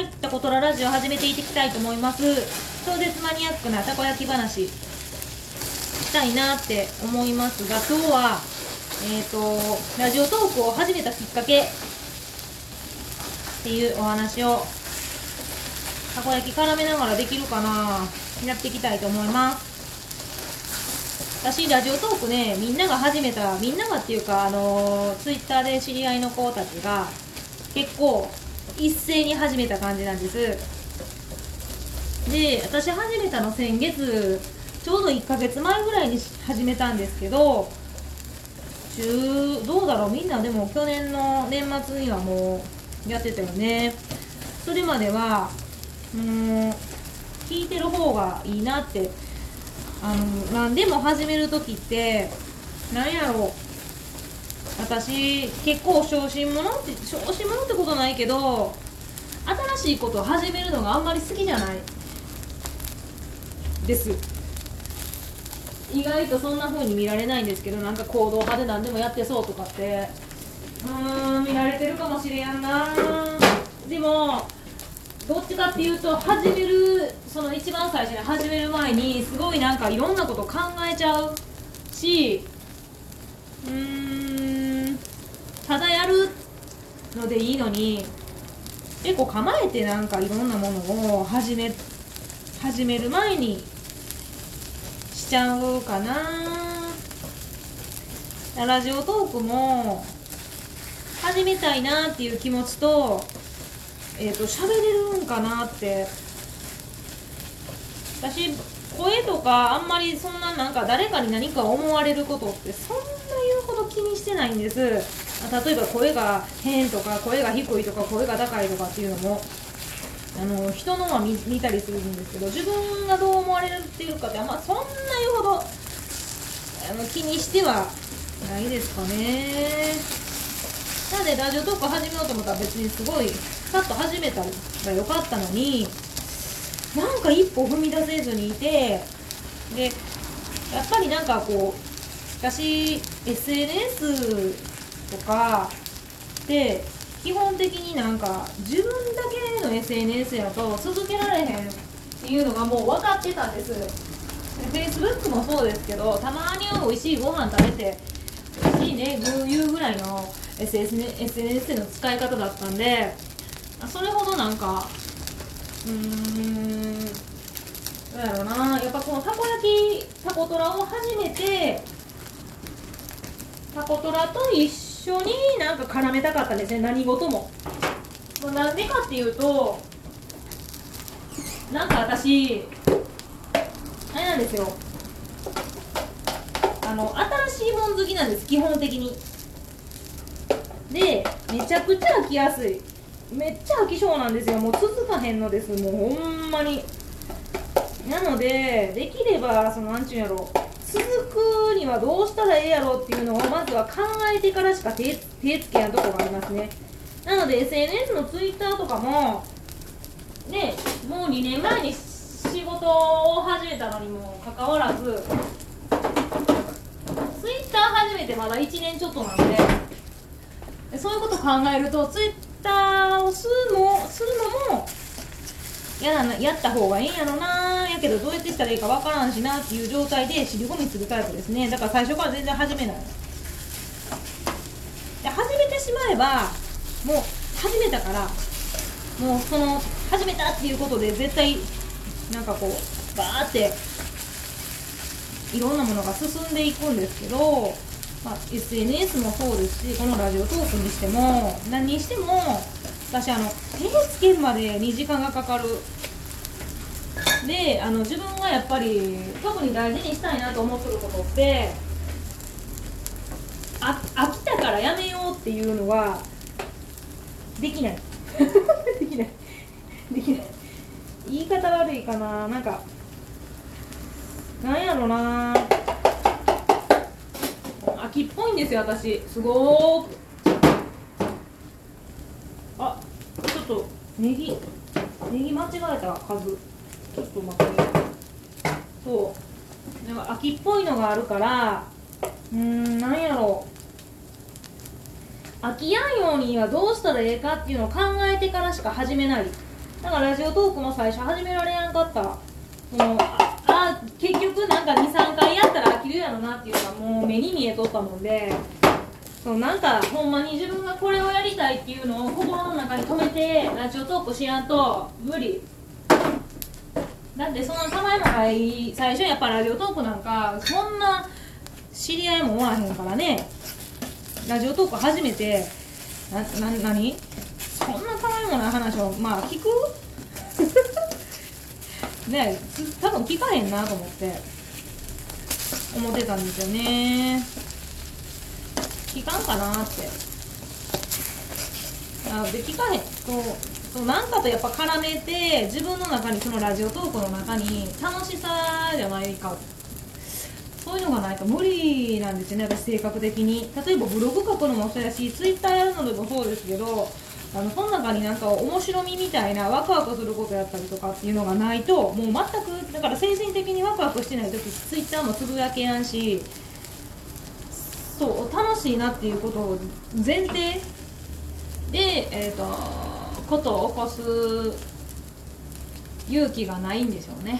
はい、タコトララジオ始めていきたいと思います。超絶マニアックなたこ焼き話したいなって思いますが、今日は、えっ、と、ラジオトークを始めたきっかけっていうお話を、たこ焼き絡めながらできるかなやっていきたいと思います。私、ラジオトークね、みんなが始めた、みんながっていうか、あのツイッターで知り合いの子たちが、結構、一斉に始めた感じなんです。で、私始めたの先月、ちょうど1ヶ月前ぐらいに始めたんですけど、中、どうだろう？みんなでも去年の年末にはもうやってたよね。それまでは、うん、聞いてる方がいいなって、あの、何でも始めるときって、なんやろう？私結構小心者って小心者ってことないけど新しいことを始めるのがあんまり好きじゃない。です。意外とそんな風に見られないんですけどなんか行動派で何でもやってそうとかって。うーん見られてるかもしれやんな。でもどっちかっていうと始めるその一番最初に始める前にすごいなんかいろんなこと考えちゃうしうんただやるのでいいのに結構構えてなんかいろんなものを始め始める前にしちゃうかな。ラジオトークも始めたいなっていう気持ちとえっ、と喋れるんかなって。私声とかあんまりそんななんか誰かに何か思われることってそんな言うほど気にしてないんです。例えば声が変とか声が低いとか声が高いとかっていうのもあの人のは見見たりするんですけど自分がどう思われるっていうかってあんまそんな言うほどあの気にしてはないですかね。なのでラジオトーク始めようと思ったら別にすごいさっと始めたらよかったのになんか一歩踏み出せずにいてでやっぱりなんかこう私 SNS とかで基本的になんか自分だけの SNS やと続けられへんっていうのがもう分かってたんです。Facebook もそうですけどたまに美味しいご飯食べて美味しいねこういうぐらいの SNS の使い方だったんでそれほどなんかうーんどうやろうな。やっぱこのたこ焼きたこトラを始めてタコトラと一緒緒になんか絡めたかったんですね何事も。もうなんでかっていうとなんか私あれなんですよ。あの新しいもん好きなんです基本的に。でめちゃくちゃ飽きやすい。めっちゃ飽き性なんですよ。もう続かへんのです。もうほんまに。なのでできればそのなんちゅうんやろ。続くにはどうしたらええやろっていうのをまずは考えてからしか手手つけやんとこがありますね。なので SNS の Twitter とかもねもう2年前に仕事を始めたのにもかかわらず Twitter 始めてまだ1年ちょっとなんでそういうこと考えると Twitter をするもするのもやなやった方がいいんやろな。やけどどうやってしたらいいかわからんしなっていう状態で尻込みするタイプですね。だから最初から全然始めない。で始めてしまえばもう始めたからもうその始めたっていうことで絶対なんかこうバーっていろんなものが進んでいくんですけど、まあ、SNS もそうですしこのラジオトークにしても何にしても私あの手つけるまで2時間がかかる。であの自分がやっぱり特に大事にしたいなと思ってることってあ飽きたからやめようっていうのはできない。できない。できない。言い方悪いかな。なんかなんやろな。秋っぽいんですよ私。すごーくあちょっとネギ。ネギ間違えた数。ちょっと待ってそう。なんか秋っぽいのがあるからうんなんやろ。飽きやんようにはどうしたらええかっていうのを考えてからしか始めない。だからラジオトークも最初始められやんかった。もうああ結局なんか23回やったら飽きるやろなっていうのはもう目に見えとったもんで。そうなんかほんまに自分がこれをやりたいっていうのを心の中に留めてラジオトークしやんと無理。だってそのたまえもない最初やっぱラジオトークなんかそんな知り合いもおらへんからね。ラジオトーク初めてなな何？そんなたまえもない話をまあ聞く？ね多分聞かへんなと思って。思ってたんですよね。聞かんかなって。あで聞かへん。そうそなんかとやっぱ絡めて自分の中にそのラジオトークの中に楽しさじゃないか。そういうのがないと無理なんですよね私性格的に。例えばブログ書くのもそうやしツイッターやるのでもそうですけどあのその中になんか面白みみたいなワクワクすることやったりとかっていうのがないともう全くだから精神的にワクワクしてない時ツイッターもつぶやけやんしそう楽しいなっていうことを前提で、えーと、ことを起こす勇気がないんでしょうね。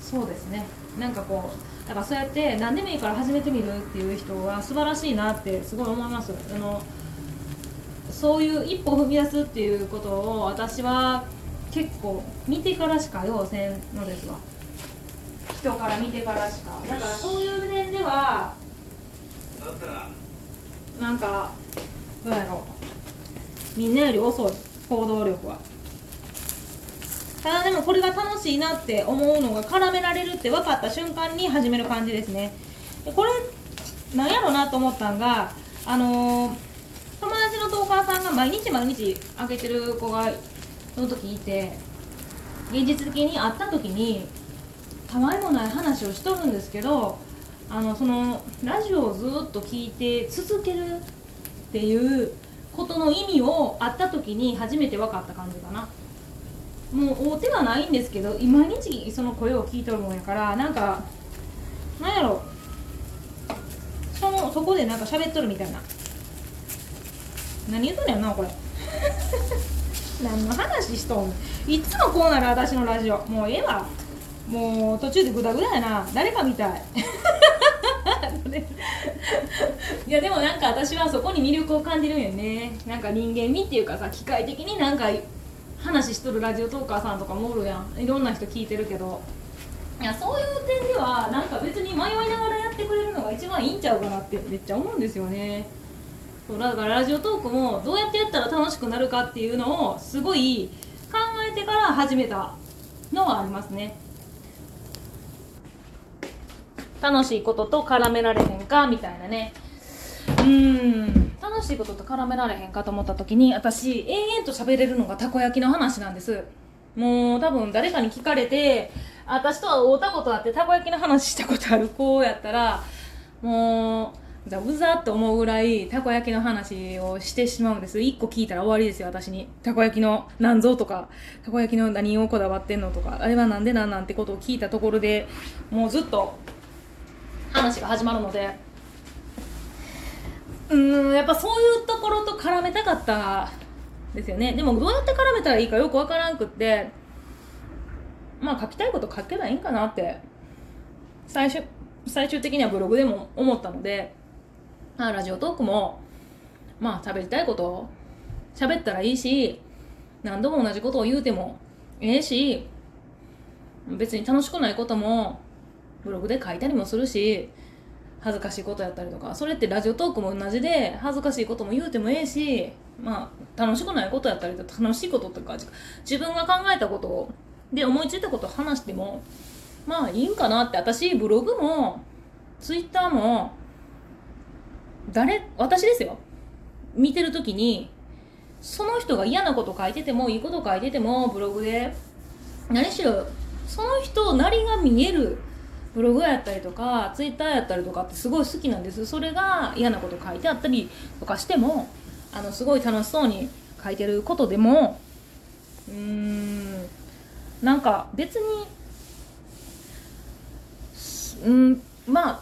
そうですね。なんかこうだからそうやって何でもいいから始めてみるっていう人は素晴らしいなってすごい思います。あのそういう一歩踏み出すっていうことを私は結構見てからしか要せんのですわ人から見てからしか。だからそういう面ではなんかどうやろ。うみんなより遅い行動力は。ただでもこれが楽しいなって思うのが絡められるって分かった瞬間に始める感じですね。でこれなんやろうなと思ったんがあのー、友達のトーカーさんが毎日毎日開けてる子がその時いて現実的に会った時にたわいもない話をしとるんですけどあのそのラジオをずっと聞いて続けるっていうことの意味を会った時に初めて分かった感じかな。もう大手はないんですけど毎日その声を聞いとるもんやからなんかなんやろ。そのそこでなんか喋っとるみたいな。何言うとんねんなこれ。何の話しとん。いつもこうなる私のラジオ。もうええわ。もう途中でグダグダやな。誰かみたい。いやでもなんか私はそこに魅力を感じるんよね。なんか人間味っていうかさ機械的になんか話しとるラジオトーカーさんとかもおるやん。いろんな人聞いてるけど。いやそういう点ではなんか別に迷いながらやってくれるのが一番いいんちゃうかなってめっちゃ思うんですよね。そうだからラジオトークもどうやってやったら楽しくなるかっていうのをすごい考えてから始めたのはありますね。楽しいことと絡められへんかみたいなね。うん。楽しいことと絡められへんかと思った時に私延々と喋れるのがたこ焼きの話なんです。もう多分誰かに聞かれて私とは会うたことあってたこ焼きの話したことある子やったらもうじゃうざって思うぐらいたこ焼きの話をしてしまうんです。1個聞いたら終わりですよ私に。たこ焼きの何ぞとかたこ焼きの何をこだわってんのとかあれはなんでなんなんてことを聞いたところでもうずっと話が始まるので。うんやっぱそういうところと絡めたかったですよね。でもどうやって絡めたらいいかよくわからんくってまあ書きたいこと書けばいいんかなって最終最終的にはブログでも思ったので、まあ、ラジオトークもまあ喋りたいこと喋ったらいいし何度も同じことを言うてもええし別に楽しくないこともブログで書いたりもするし恥ずかしいことやったりとかそれってラジオトークも同じで恥ずかしいことも言うてもええしまあ楽しくないことやったりとか楽しいこととか自分が考えたことで思いついたことを話してもまあいいんかなって私ブログもツイッターも誰私ですよ。見てる時にその人が嫌なこと書いててもいいこと書いててもブログで何しろその人なりが見えるブログやったりとかツイッターやったりとかってすごい好きなんです。それが嫌なこと書いてあったりとかしてもあのすごい楽しそうに書いてることでもうーんなんか別にうんまあ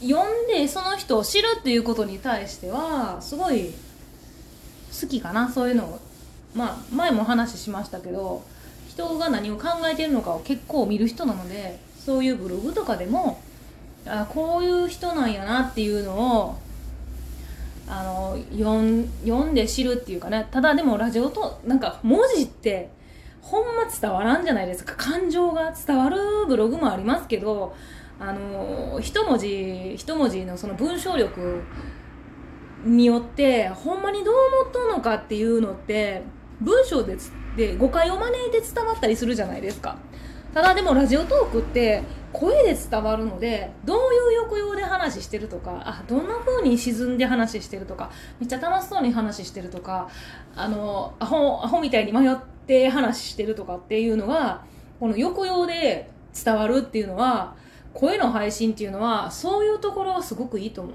読んでその人を知るっていうことに対してはすごい好きかなそういうのを。まあ前も話しましたけど人が何を考えてるのかを結構見る人なのでそういうブログとかでもあこういう人なんやなっていうのをあの読ん読んで知るっていうかねただでもラジオとなんか文字ってほんま伝わらんじゃないですか。感情が伝わるブログもありますけどあの一文字一文字のその文章力によってほんまにどう思っとんのかっていうのって文章でで誤解を招いて伝わったりするじゃないですか。ただでもラジオトークって声で伝わるのでどういう抑揚で話してるとかあどんな風に沈んで話してるとかめっちゃ楽しそうに話してるとかあのアホアホみたいに迷って話してるとかっていうのがこの抑揚で伝わるっていうのは声の配信っていうのはそういうところはすごくいいと思う。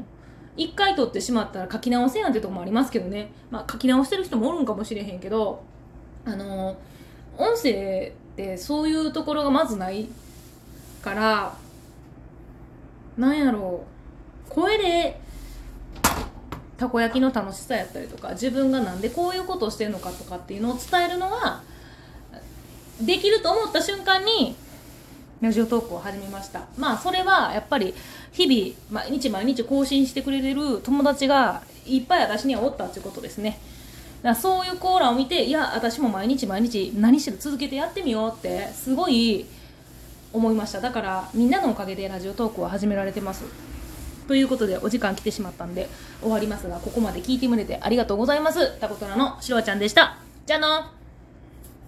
一回撮ってしまったら書き直せやんってとこもありますけどね、まあ、書き直してる人もおるんかもしれへんけどあの音声ってそういうところがまずないからなんやろう。声でたこ焼きの楽しさやったりとか自分がなんでこういうことをしてるのかとかっていうのを伝えるのはできると思った瞬間にラジオトークを始めました。まあそれはやっぱり日々毎日毎日更新してくれてる友達がいっぱい私にはおったっていうことですね。だそういうコーラを見ていや私も毎日毎日何しろ続けてやってみようってすごい思いました。だからみんなのおかげでラジオトークを始められてます。ということでお時間来てしまったんで終わりますがここまで聞いてくれてありがとうございます。タコトラのしろちゃんでした。じゃあの